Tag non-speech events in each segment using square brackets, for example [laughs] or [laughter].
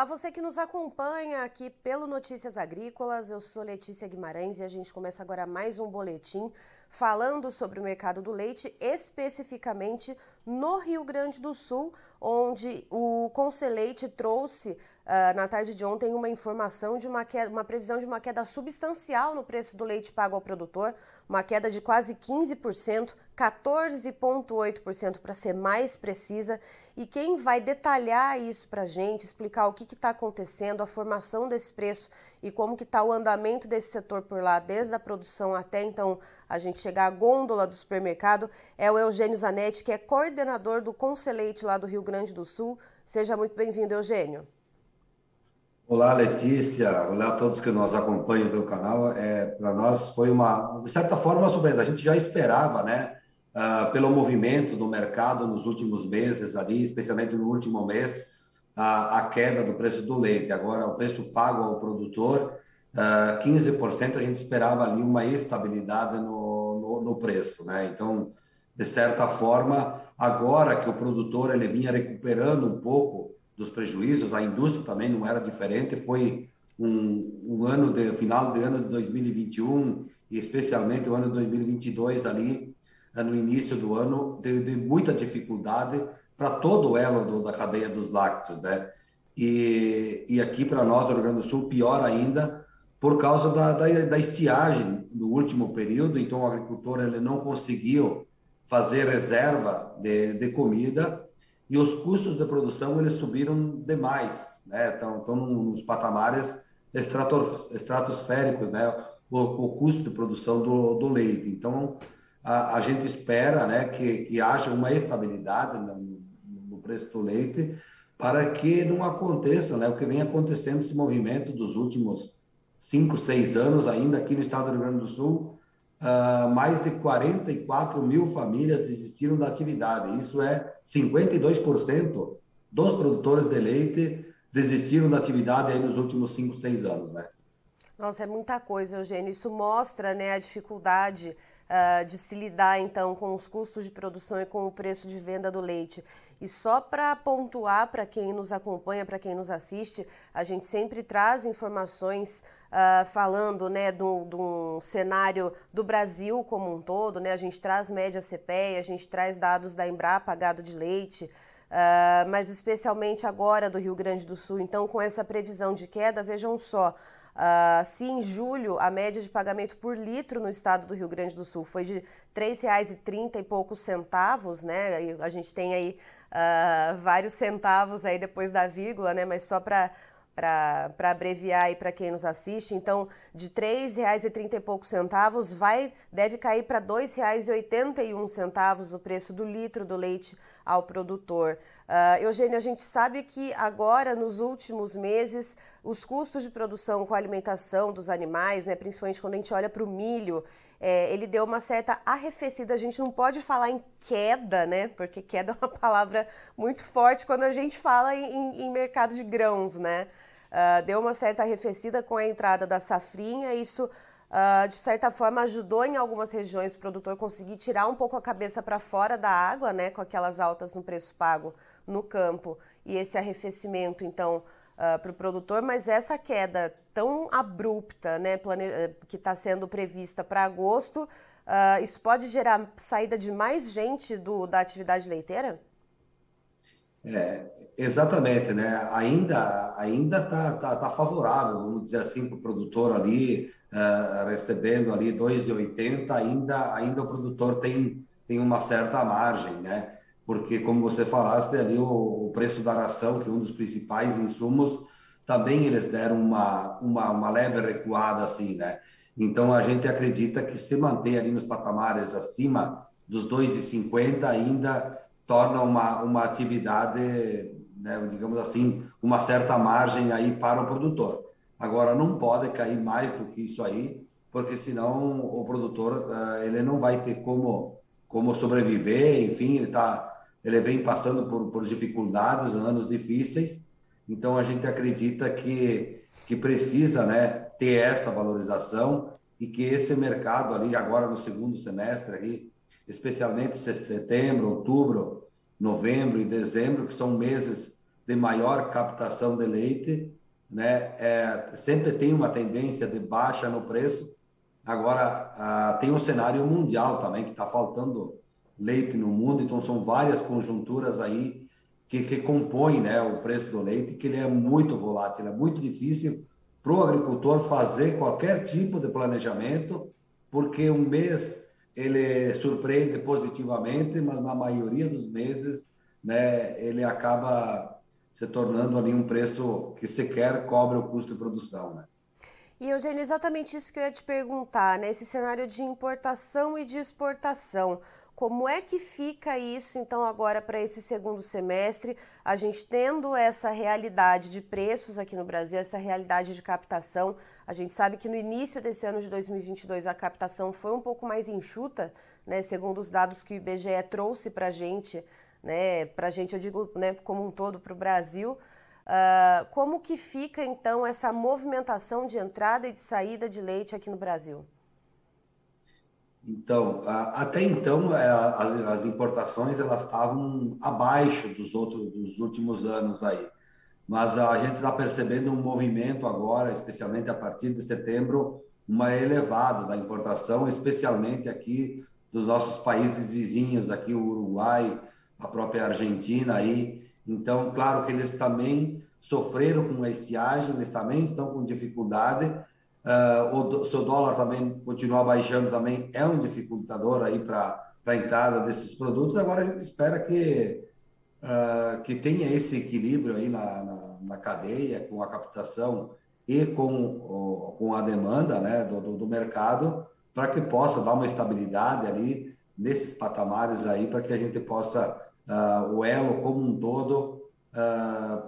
Olá, você que nos acompanha aqui pelo Notícias Agrícolas. Eu sou Letícia Guimarães e a gente começa agora mais um boletim falando sobre o mercado do leite, especificamente no Rio Grande do Sul, onde o Conselheite trouxe uh, na tarde de ontem uma informação de uma, queda, uma previsão de uma queda substancial no preço do leite pago ao produtor, uma queda de quase 15%, 14,8% para ser mais precisa. E quem vai detalhar isso para a gente, explicar o que está acontecendo, a formação desse preço e como que está o andamento desse setor por lá, desde a produção até então a gente chegar à gôndola do supermercado, é o Eugênio Zanetti, que é coordenador do Conselheite lá do Rio Grande do Sul. Seja muito bem-vindo, Eugênio. Olá, Letícia. Olá a todos que nos acompanham pelo canal. É, Para nós foi uma, de certa forma, uma surpresa. A gente já esperava, né? Uh, pelo movimento do mercado nos últimos meses ali, especialmente no último mês, a, a queda do preço do leite. Agora, o preço pago ao produtor, uh, 15%, a gente esperava ali uma estabilidade no, no, no, preço, né? Então, de certa forma, agora que o produtor ele vinha recuperando um pouco dos prejuízos, a indústria também não era diferente, foi um, um ano de final de ano de 2021 e especialmente o ano de 2022 ali eh, no início do ano de, de muita dificuldade para todo o elo do, da cadeia dos lácteos, né? E, e aqui para nós, no Rio Grande do Sul, pior ainda, por causa da, da, da, estiagem no último período, então o agricultor ele não conseguiu fazer reserva de, de comida e os custos de produção eles subiram demais, né? Estão, estão nos patamares estratosféricos, né? O, o, custo de produção do, do leite. Então, a, a gente espera né, que, que haja uma estabilidade no, no preço do leite para que não aconteça né, o que vem acontecendo esse movimento dos últimos cinco, seis anos ainda aqui no estado do Rio Grande do Sul, uh, mais de 44 mil famílias desistiram da atividade. Isso é 52% dos produtores de leite desistiram da atividade aí nos últimos cinco, seis anos, né? Nossa, é muita coisa, Eugênio. Isso mostra né, a dificuldade uh, de se lidar então com os custos de produção e com o preço de venda do leite. E só para pontuar para quem nos acompanha, para quem nos assiste, a gente sempre traz informações uh, falando né, de um cenário do Brasil como um todo. Né? A gente traz média CPE, a gente traz dados da Embrapa Gado de Leite, uh, mas especialmente agora do Rio Grande do Sul. Então, com essa previsão de queda, vejam só. Uh, se em julho a média de pagamento por litro no estado do Rio Grande do Sul foi de R$ 3,30 e poucos centavos, né? E a gente tem aí uh, vários centavos aí depois da vírgula, né? Mas só para para abreviar aí para quem nos assiste, então de R$ 3,30 e poucos centavos vai deve cair para R$ 2,81 o preço do litro do leite ao produtor. Uh, Eugênio, a gente sabe que agora, nos últimos meses, os custos de produção com a alimentação dos animais, né, principalmente quando a gente olha para o milho, é, ele deu uma certa arrefecida. A gente não pode falar em queda, né? Porque queda [laughs] é uma palavra muito forte quando a gente fala em, em mercado de grãos, né? Uh, deu uma certa arrefecida com a entrada da safrinha. Isso, uh, de certa forma, ajudou em algumas regiões o produtor conseguir tirar um pouco a cabeça para fora da água, né? Com aquelas altas no preço pago no campo e esse arrefecimento, então, uh, ah, para o produtor, mas essa queda tão abrupta, né, plane... Eh, que está sendo prevista para agosto, uh, isso pode gerar saída de mais gente do, da atividade leiteira? É, exatamente, né? Ainda ainda tá, tá, tá favorável, vamos dizer assim, para o produtor ali uh, recebendo ali 2,80, ainda ainda o produtor tem tem uma certa margem, né? Porque, como você falaste ali, o, preço da ração, que é um dos principais insumos, também eles deram uma, uma, uma leve recuada, assim, né? Então, a gente acredita que se manter ali nos patamares acima dos 2,50 ainda torna uma, uma atividade, né, digamos assim, uma certa margem aí para o produtor. Agora, não pode cair mais do que isso aí, porque senão o produtor uh, ele não vai ter como, como sobreviver, enfim, ele está ele vem passando por, por dificuldades, anos difíceis, então a gente acredita que, que precisa né, ter essa valorização e que esse mercado ali agora no segundo semestre, aí, especialmente setembro, outubro, novembro e dezembro, que são meses de maior captação de leite, né? É, sempre tem uma tendência de baixa no preço. Agora, ah, tem um cenário mundial também, que está faltando leite no mundo, então são várias conjunturas aí que, que compõem né, o preço do leite, que ele é muito volátil, é muito difícil para o agricultor fazer qualquer tipo de planejamento, porque um mês ele surpreende positivamente, mas na maioria dos meses né, ele acaba se tornando ali um preço que sequer cobre o custo de produção. Né? E, Eugênio, exatamente isso que eu ia te perguntar, né? Esse cenário de importação e de exportação. Como é que fica isso, então, agora para esse segundo semestre? A gente tendo essa realidade de preços aqui no Brasil, essa realidade de captação. A gente sabe que no início desse ano de 2022 a captação foi um pouco mais enxuta, né? Segundo os dados que o IBGE trouxe para a gente, né? Para a gente, eu digo, né, como um todo, para o Brasil. Uh, como que fica, então, essa movimentação de entrada e de saída de leite aqui no Brasil? Então, até então, é, as, importações elas estavam abaixo dos outros dos últimos anos aí. Mas a gente está percebendo um movimento agora, especialmente a partir de setembro, uma elevada da importação, especialmente aqui dos nossos países vizinhos, aqui o Uruguai, a própria Argentina aí. Então, claro que eles também sofreram com a estiagem, eles também estão com dificuldade, Uh, o seu dólar também continuar baixando também é um dificultador aí para a entrada desses produtos. Agora a gente espera que uh, que tenha esse equilíbrio aí na, na, na, cadeia com a captação e com, com a demanda né, do, do, do mercado para que possa dar uma estabilidade ali nesses patamares aí para que a gente possa uh, o elo como um todo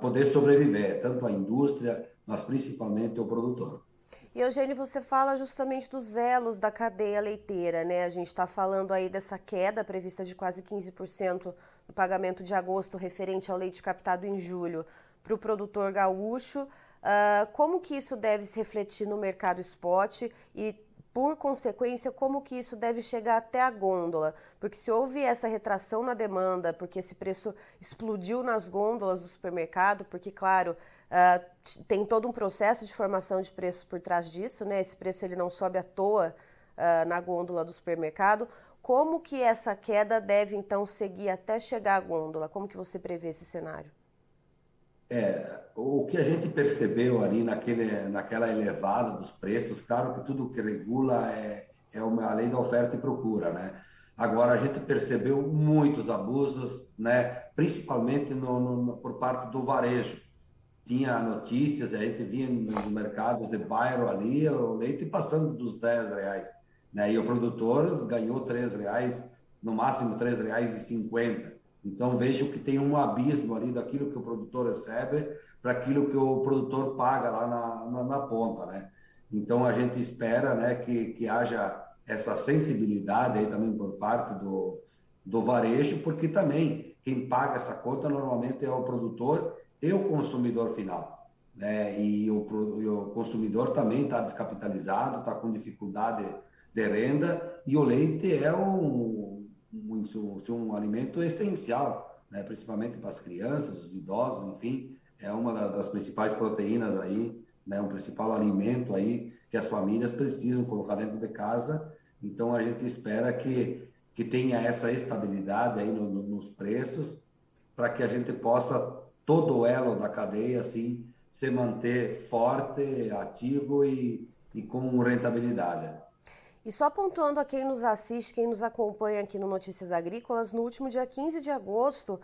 poder sobreviver tanto a indústria mas principalmente o produtor. E Eugênio, você fala justamente dos elos da cadeia leiteira, né? A gente está falando aí dessa queda prevista de quase 15% no pagamento de agosto referente ao leite captado em julho para o produtor gaúcho. Uh, como que isso deve se refletir no mercado spot e, por consequência, como que isso deve chegar até a gôndola? Porque se houve essa retração na demanda, porque esse preço explodiu nas gôndolas do supermercado, porque, claro, Uh, tem todo um processo de formação de preços por trás disso, né? Esse preço ele não sobe à toa uh, na gôndola do supermercado. Como que essa queda deve então seguir até chegar à gôndola? Como que você prevê esse cenário? É, o que a gente percebeu ali naquele, naquela elevada dos preços, claro que tudo que regula é, é uma, lei da oferta e procura, né? Agora, a gente percebeu muitos abusos, né? principalmente no, no, por parte do varejo tinha notícias, a gente via nos mercados de bairro ali, o leite passando dos 10 reais. Né? E o produtor ganhou 3 reais, no máximo 3 reais e 50. Então vejo que tem um abismo ali daquilo que o produtor recebe para aquilo que o produtor paga lá na, na, na, ponta, né? Então a gente espera, né, que, que haja essa sensibilidade aí também por parte do, do varejo, porque também quem paga essa conta normalmente é o produtor e o consumidor final. Né? E, o, e o consumidor também está descapitalizado, está com dificuldade de renda, e o leite é um, um, um, um alimento essencial, né? principalmente para as crianças, os idosos, enfim, é uma das principais proteínas aí, né? um principal alimento aí que as famílias precisam colocar dentro de casa. Então a gente espera que, que tenha essa estabilidade aí no, no, nos preços para que a gente possa todo o elo da cadeia assim se manter forte, ativo e, e com rentabilidade. E só pontuando a quem nos assiste, quem nos acompanha aqui no Notícias Agrícolas, no último dia 15 de agosto,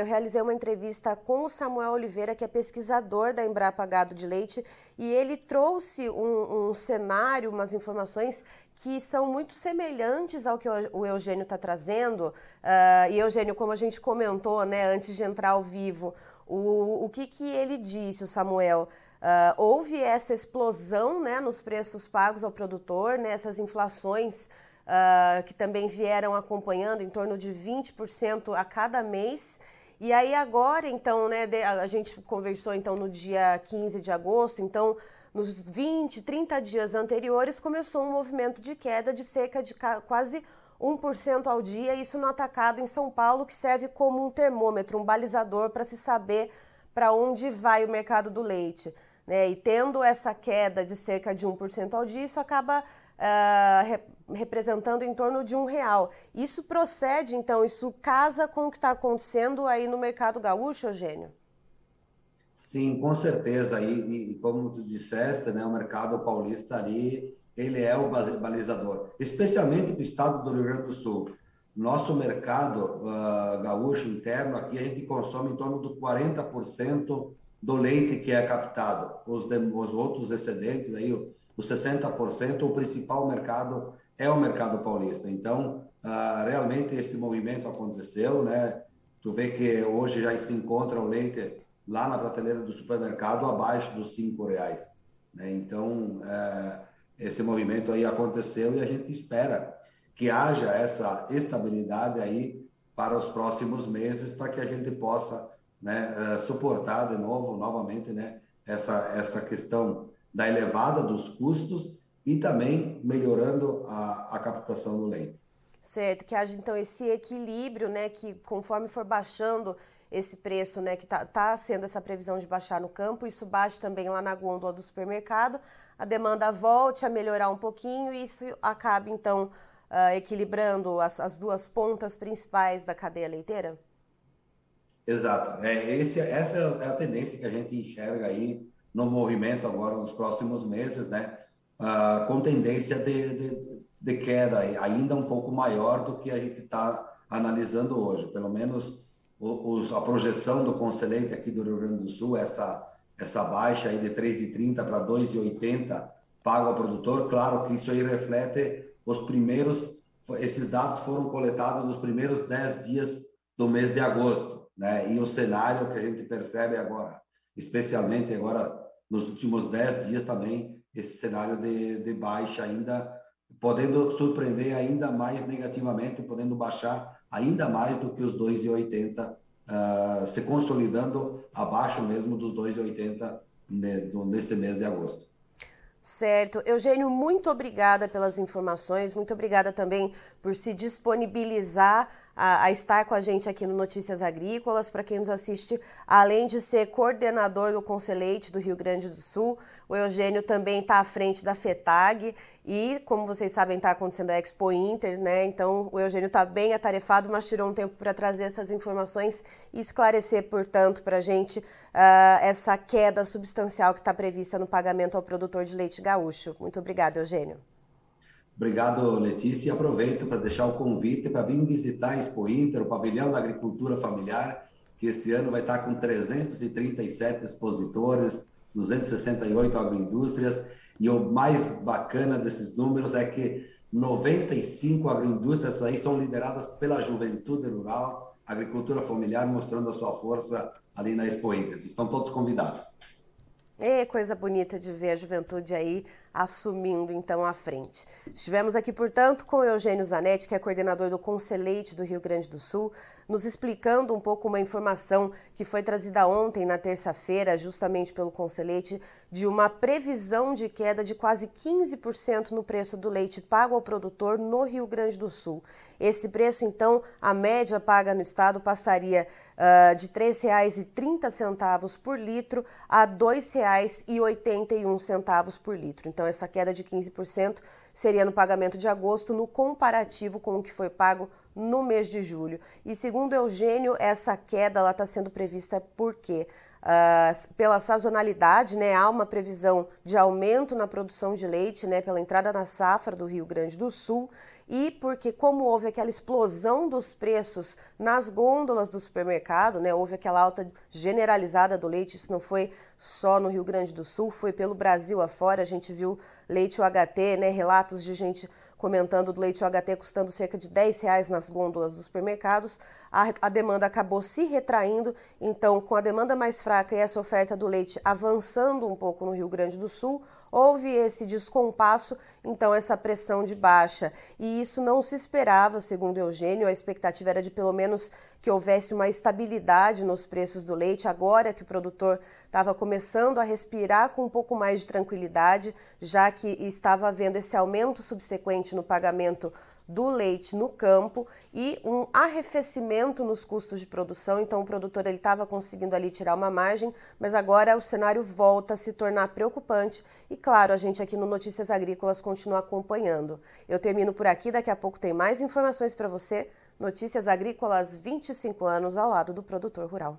eu realizei uma entrevista com o Samuel Oliveira, que é pesquisador da Embrapa Gado de Leite, e ele trouxe um, um cenário, umas informações que são muito semelhantes ao que o Eugênio está trazendo. Uh, e Eugênio, como a gente comentou né, antes de entrar ao vivo, o, o que, que ele disse, o Samuel? Uh, houve essa explosão né, nos preços pagos ao produtor, né, essas inflações uh, que também vieram acompanhando em torno de 20% a cada mês. E aí agora, então, né, a gente conversou então no dia 15 de agosto, então nos 20, 30 dias anteriores começou um movimento de queda de cerca de quase 1% ao dia, isso no atacado em São Paulo, que serve como um termômetro, um balizador para se saber para onde vai o mercado do leite. Né? E tendo essa queda de cerca de 1% ao dia, isso acaba uh, representando em torno de um real. Isso procede, então, isso casa com o que está acontecendo aí no mercado gaúcho, Eugênio? Sim, com certeza. E, e, como tu disseste, né, o mercado paulista ali, ele é o balizador, especialmente para o estado do Rio Grande do Sul. Nosso mercado uh, gaúcho interno, aqui a gente consome em torno de 40% do leite que é captado. Os, de, os outros excedentes, aí, os 60%, o principal mercado é o mercado paulista. Então, uh, realmente esse movimento aconteceu, né? Tu vê que hoje já se encontra o leite lá na prateleira do supermercado abaixo dos cinco reais. Né? Então, uh, esse movimento aí aconteceu e a gente espera que haja essa estabilidade aí para os próximos meses, para que a gente possa né, eh, suportar de novo, novamente, né, essa, essa questão da elevada dos custos e também melhorando a, a captação do leite. Certo, que haja então esse equilíbrio, né, que conforme for baixando esse preço, né, que está tá sendo essa previsão de baixar no campo, isso baixe também lá na gôndola do supermercado, a demanda volte a melhorar um pouquinho e isso acabe então uh, equilibrando as, as duas pontas principais da cadeia leiteira? Exato. É, esse, essa é a tendência que a gente enxerga aí no movimento agora nos próximos meses, né? Uh, com tendência de, de, de, queda ainda um pouco maior do que a gente está analisando hoje. Pelo menos os, a projeção do Conselheiro aqui do Rio Grande do Sul, essa, essa baixa aí de 3,30 para 2,80 pago ao produtor, claro que isso aí reflete os primeiros, esses dados foram coletados nos primeiros 10 dias do mês de agosto, né? E o cenário que a gente percebe agora, especialmente agora nos últimos 10 dias também, esse cenário de, de baixa ainda, podendo surpreender ainda mais negativamente, podendo baixar ainda mais do que os 2,80, uh, ah, se consolidando abaixo mesmo dos 2,80 nesse mês de agosto. Certo. Eugênio, muito obrigada pelas informações, muito obrigada também por se disponibilizar a, a, estar com a gente aqui no Notícias Agrícolas. Para quem nos assiste, além de ser coordenador do Conselheite do Rio Grande do Sul, o Eugênio também está à frente da FETAG e, como vocês sabem, está acontecendo a Expo Inter, né? Então, o Eugênio está bem atarefado, mas tirou um tempo para trazer essas informações e esclarecer, portanto, para a gente uh, essa queda substancial que está prevista no pagamento ao produtor de leite gaúcho. Muito obrigada, Eugênio. Obrigado, Letícia. E aproveito para deixar o convite para vir visitar a Expo Inter, o pavilhão da agricultura familiar, que esse ano vai estar com 337 expositores, 268 agroindústrias. E o mais bacana desses números é que 95 agroindústrias aí são lideradas pela juventude rural, agricultura familiar, mostrando a sua força ali na Expo Inter. Estão todos convidados. É coisa bonita de ver a juventude aí assumindo então a frente. Estivemos aqui, portanto, com Eugênio Zanetti, que é coordenador do Conselheite do Rio Grande do Sul, nos explicando um pouco uma informação que foi trazida ontem, na terça-feira, justamente pelo Conselheite, de uma previsão de queda de quase 15% no preço do leite pago ao produtor no Rio Grande do Sul. Esse preço, então, a média paga no estado passaria uh, de R$ 3,30 por litro a R$ 2,81 por litro. Então, essa queda de 15% seria no pagamento de agosto, no comparativo com o que foi pago no mês de julho. E segundo Eugênio, essa queda está sendo prevista por quê? Uh, pela sazonalidade, né, há uma previsão de aumento na produção de leite, né, pela entrada na safra do Rio Grande do Sul e porque como houve aquela explosão dos preços nas gôndolas do supermercado, né, houve aquela alta generalizada do leite, isso não foi só no Rio Grande do Sul, foi pelo Brasil afora, a gente viu leite UHT, né, relatos de gente comentando do leite UHT custando cerca de 10 reais nas gôndolas dos supermercados, a, a, demanda acabou se retraindo, então com a demanda mais fraca e essa oferta do leite avançando um pouco no Rio Grande do Sul, houve esse descompasso, então essa pressão de baixa. E isso não se esperava, segundo Eugênio, a expectativa era de pelo menos que houvesse uma estabilidade nos preços do leite, agora que o produtor estava começando a respirar com um pouco mais de tranquilidade, já que estava havendo esse aumento subsequente no pagamento do leite no campo e um arrefecimento nos custos de produção. Então o produtor ele estava conseguindo ali tirar uma margem, mas agora o cenário volta a se tornar preocupante e claro, a gente aqui no Notícias Agrícolas continua acompanhando. Eu termino por aqui, daqui a pouco tem mais informações para você. Notícias Agrícolas 25 anos ao lado do produtor rural.